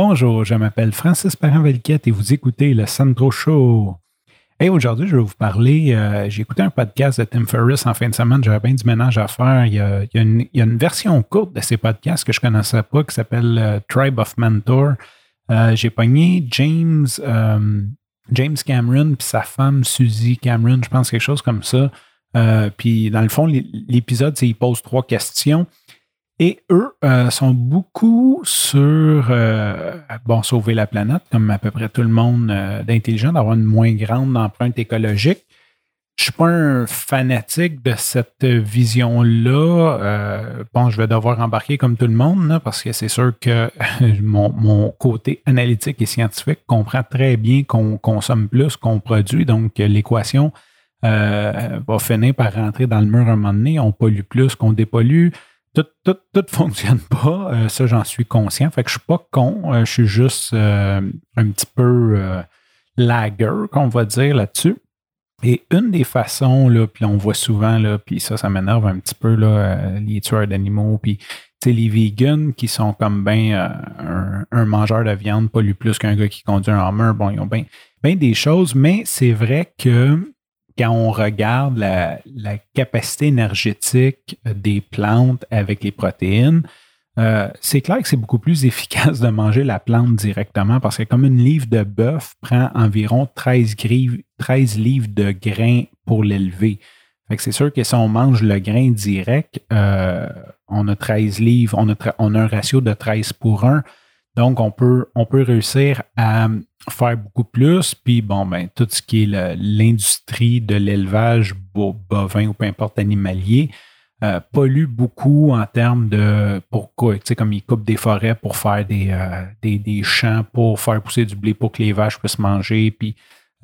Bonjour, je m'appelle Francis Parent-Velquette et vous écoutez le Sandro Show. Et aujourd'hui, je vais vous parler. euh, J'ai écouté un podcast de Tim Ferriss en fin de semaine. J'avais bien du ménage à faire. Il y, a, il une, il version courte de ces podcasts que je ne connaissais pas qui s'appelle euh, Tribe of Mentor. Euh, J'ai pogné James, James Cameron puis sa femme Suzy Cameron, je pense quelque chose comme ça. Puis dans le fond, l'épisode, c'est ils posent trois questions. Et eux euh, sont beaucoup sur, euh, bon, sauver la planète, comme à peu près tout le monde euh, d'intelligent, d'avoir une moins grande empreinte écologique. Je suis pas un fanatique de cette vision-là. Euh, bon, je vais devoir embarquer comme tout le monde, là, parce que c'est sûr que mon, mon, côté analytique et scientifique comprend très bien qu'on consomme plus qu'on produit. Donc, l'équation va finir par rentrer dans le mur un moment donné. On pollue plus qu'on dépollue tout, tout, tout fonctionne pas. Euh, ça, j'en suis conscient. Fait que je suis pas con. Euh, je suis juste euh, un petit peu euh, lagueur, qu'on va dire là-dessus. Et une des façons, là, puis on voit souvent, là, puis ça, ça m'énerve un petit peu, là, euh, les tueurs d'animaux, puis les vegans qui sont comme ben un, un, mangeur de viande pollue plus qu'un gars qui conduit un Hummer. Bon, ils ont bien ben des choses, mais c'est vrai que quand on regarde la, capacité énergétique des plantes avec les protéines, euh, c'est clair que c'est beaucoup plus efficace de manger la plante directement parce que comme une livre de bœuf prend environ 13, grives, 13 livres de grains pour l'élever. c'est sûr que si on mange le grain direct, euh, on a 13 livres, on a, on a un ratio de 13 pour 1. Donc, on peut, réussir à faire beaucoup plus. Puis, bon, ben, tout ce qui est l'industrie de l'élevage bovin ou peu importe animalier euh, pollue beaucoup en termes de pourquoi, tu sais, comme ils coupent des forêts pour faire des, euh, des, des, champs, pour faire pousser du blé pour que les vaches puissent manger, puis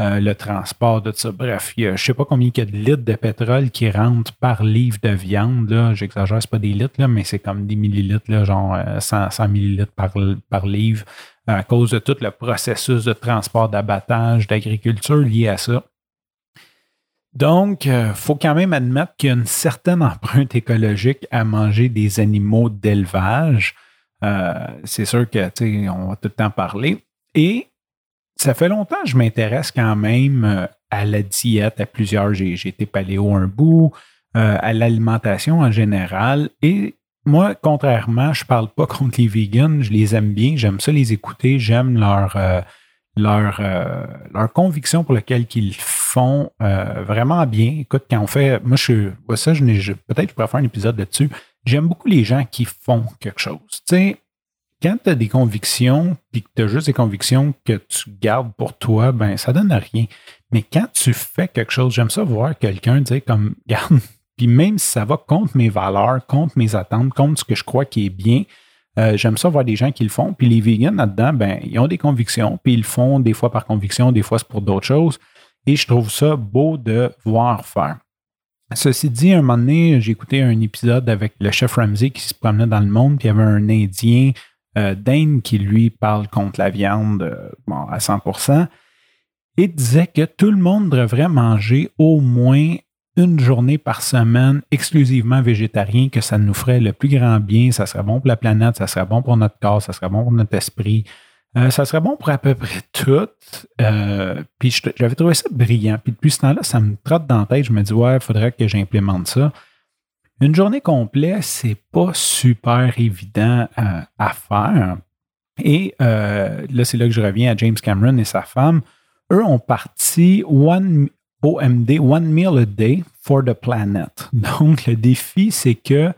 euh, le transport de ça. Bref, il y a, je sais pas combien il y a de litres de pétrole qui rentrent par livre de viande. Là. J'exagère, c'est pas des litres, là, mais c'est comme des millilitres, là, genre 100, 100 millilitres par, par livre à cause de tout le processus de transport, d'abattage, d'agriculture lié à ça. Donc, il euh, faut quand même admettre qu'il y a une certaine empreinte écologique à manger des animaux d'élevage. Euh, c'est sûr que, on va tout le temps parler. Et ça fait longtemps que je m'intéresse quand même euh, à la diète, à plusieurs. J'ai été paléo un bout, euh, à l'alimentation en général. Et moi, contrairement, je parle pas contre les vegans, je les aime bien, j'aime ça les écouter, j'aime leur, euh, leur, leur conviction pour laquelle ils font vraiment bien. Écoute, quand on fait, moi, je ouais, ça, je peut-être je pourrais faire un épisode là-dessus. J'aime beaucoup les gens qui font quelque chose. Tu sais, quand tu as des convictions, puis que tu as juste des convictions que tu gardes pour toi, ben ça donne rien. Mais quand tu fais quelque chose, j'aime ça voir quelqu'un dire comme, garde, puis même si ça va contre mes valeurs, contre mes attentes, contre ce que je crois qui est bien, euh, j'aime ça voir des gens qui le font. Puis les vegans là-dedans, ben, ils ont des convictions, puis ils le font des fois par conviction, des fois c'est pour d'autres choses. Et je trouve ça beau de voir faire. Ceci dit, un moment donné, j'ai écouté un épisode avec le chef Ramsey qui se promenait dans le monde, puis il y avait un Indien euh, d'Inde qui, lui, parle contre la viande euh, bon, à 100% et disait que tout le monde devrait manger au moins une journée par semaine exclusivement végétarien, que ça nous ferait le plus grand bien, ça serait bon pour la planète, ça serait bon pour notre corps, ça serait bon pour notre esprit, euh, ça serait bon pour à peu près tout. Puis j'avais trouvé ça brillant. Puis depuis ce temps-là, ça me trotte dans la tête. Je me dis, ouais, il faudrait que j'implémente ça. Une journée complète, c'est pas super évident euh, à faire. Et euh, là, c'est là que je reviens à James Cameron et sa femme. Eux ont parti One OMD, One Meal a Day for the Planet. Donc, le défi, c'est que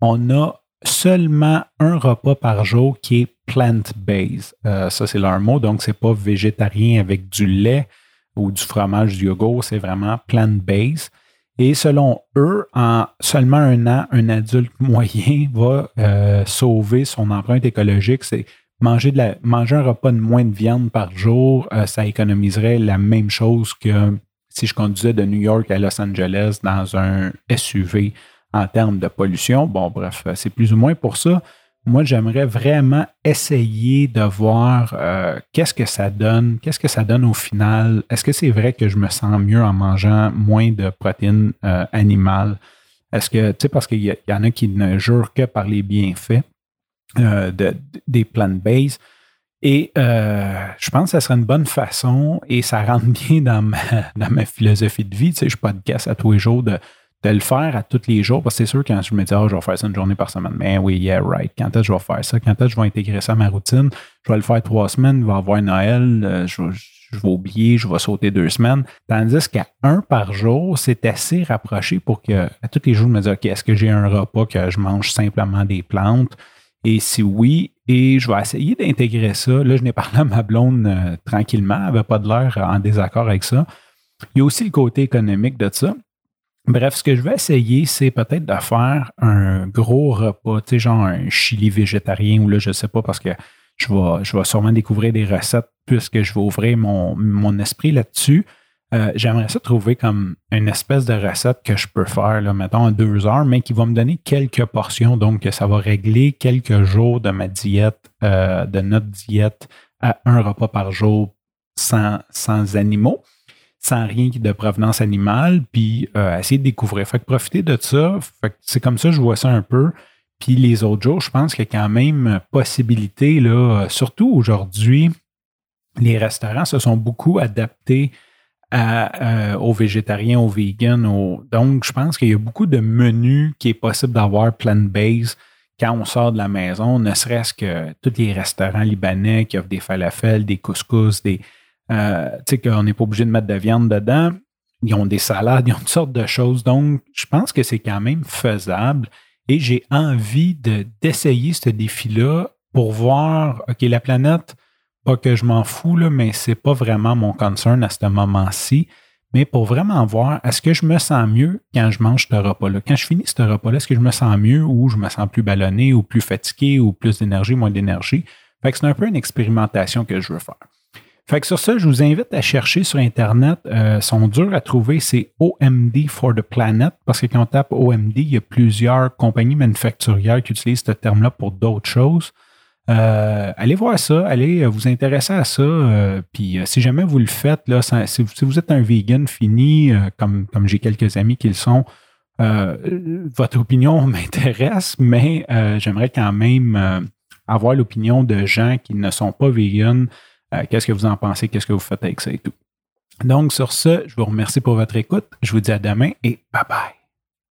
on a seulement un repas par jour qui est plant-based. Euh, ça, c'est leur mot. Donc, c'est pas végétarien avec du lait ou du fromage, du yogourt. C'est vraiment plant-based. Et selon eux, en seulement un an, un adulte moyen va euh, sauver son empreinte écologique. C'est manger, un repas de moins de viande par jour, euh, ça économiserait la même chose que si je conduisais de New York à Los Angeles dans un SUV en termes de pollution. Bon, bref, c'est plus ou moins pour ça. Moi, j'aimerais vraiment essayer de voir euh, qu'est-ce que ça donne, qu'est-ce que ça donne au final? Est-ce que c'est vrai que je me sens mieux en mangeant moins de protéines euh, animales? Est-ce que, tu sais, parce qu'il y, en a qui ne jurent que par les bienfaits euh, de, des plant-based. Et je pense que ça serait une bonne façon et ça rentre bien dans ma, dans ma philosophie de vie. Tu sais, je podcast à tous les jours de, de le faire à tous les jours. Parce que c'est sûr, quand je me dis, ah, je vais faire ça une journée par semaine, mais oui, yeah, right. Quand est-ce que je vais faire ça? Quand est-ce que je vais intégrer ça à ma routine? Je vais le faire trois semaines, il va y avoir Noël, euh, je, vais oublier, je vais sauter deux semaines. Tandis qu'à un par jour, c'est assez rapproché pour que à tous les jours, je me dise, OK, est-ce que j'ai un repas que je mange simplement des plantes? Et si oui, et je vais essayer d'intégrer ça. Là, je n'ai parlé à ma blonde euh, tranquillement, elle n'avait pas de l'air en désaccord avec ça. Il y a aussi le côté économique de ça. Bref, ce que je vais essayer, c'est peut-être de faire un gros repas, tu sais, genre un chili végétarien ou là, je sais pas, parce que je vais, sûrement découvrir des recettes puisque je vais ouvrir mon, esprit là-dessus. Euh, j'aimerais ça trouver comme une espèce de recette que je peux faire, là, mettons, en deux heures, mais qui va me donner quelques portions. Donc, ça va régler quelques jours de ma diète, euh, de notre diète à un repas par jour sans animaux, sans rien de provenance animale, puis euh, essayer de découvrir. Fait que profiter de ça. c'est comme ça que je vois ça un peu. Puis les autres jours, je pense qu'il y a quand même possibilité, là, surtout aujourd'hui, les restaurants se sont beaucoup adaptés euh, aux végétariens, aux vegans. Donc, je pense qu'il y a beaucoup de menus qui est possible d'avoir plant-based quand on sort de la maison, ne serait-ce que tous les restaurants libanais qui offrent des falafels, des couscous, des. Euh, tu sais, qu'on n'est pas obligé de mettre de viande dedans. Ils ont des salades, ils ont toutes sortes de choses. Donc, je pense que c'est quand même faisable et j'ai envie d'essayer ce défi-là pour voir, OK, la planète, pas que je m'en fous, là, mais c'est pas vraiment mon concern à ce moment-ci. Mais pour vraiment voir, est-ce que je me sens mieux quand je mange ce repas-là? Quand je finis ce repas-là, est-ce que je me sens mieux ou je me sens plus ballonné ou plus fatigué ou plus d'énergie, moins d'énergie? Fait que c'est un peu une expérimentation que je veux faire. Fait que sur ça, je vous invite à chercher sur Internet. Euh, sont durs à trouver, c'est OMD for the Planet, parce que quand on tape OMD, il y a plusieurs compagnies manufacturières qui utilisent ce terme-là pour d'autres choses. Euh, allez voir ça, allez euh, vous intéresser à ça. Euh, puis si jamais vous le faites, là, si, vous êtes un vegan fini, comme, comme j'ai quelques amis qui le sont, votre opinion m'intéresse, mais j'aimerais quand même avoir l'opinion de gens qui ne sont pas vegan. Qu'est-ce que vous en pensez? Qu'est-ce que vous faites avec ça et tout? Donc, sur ce, je vous remercie pour votre écoute. Je vous dis à demain et bye bye.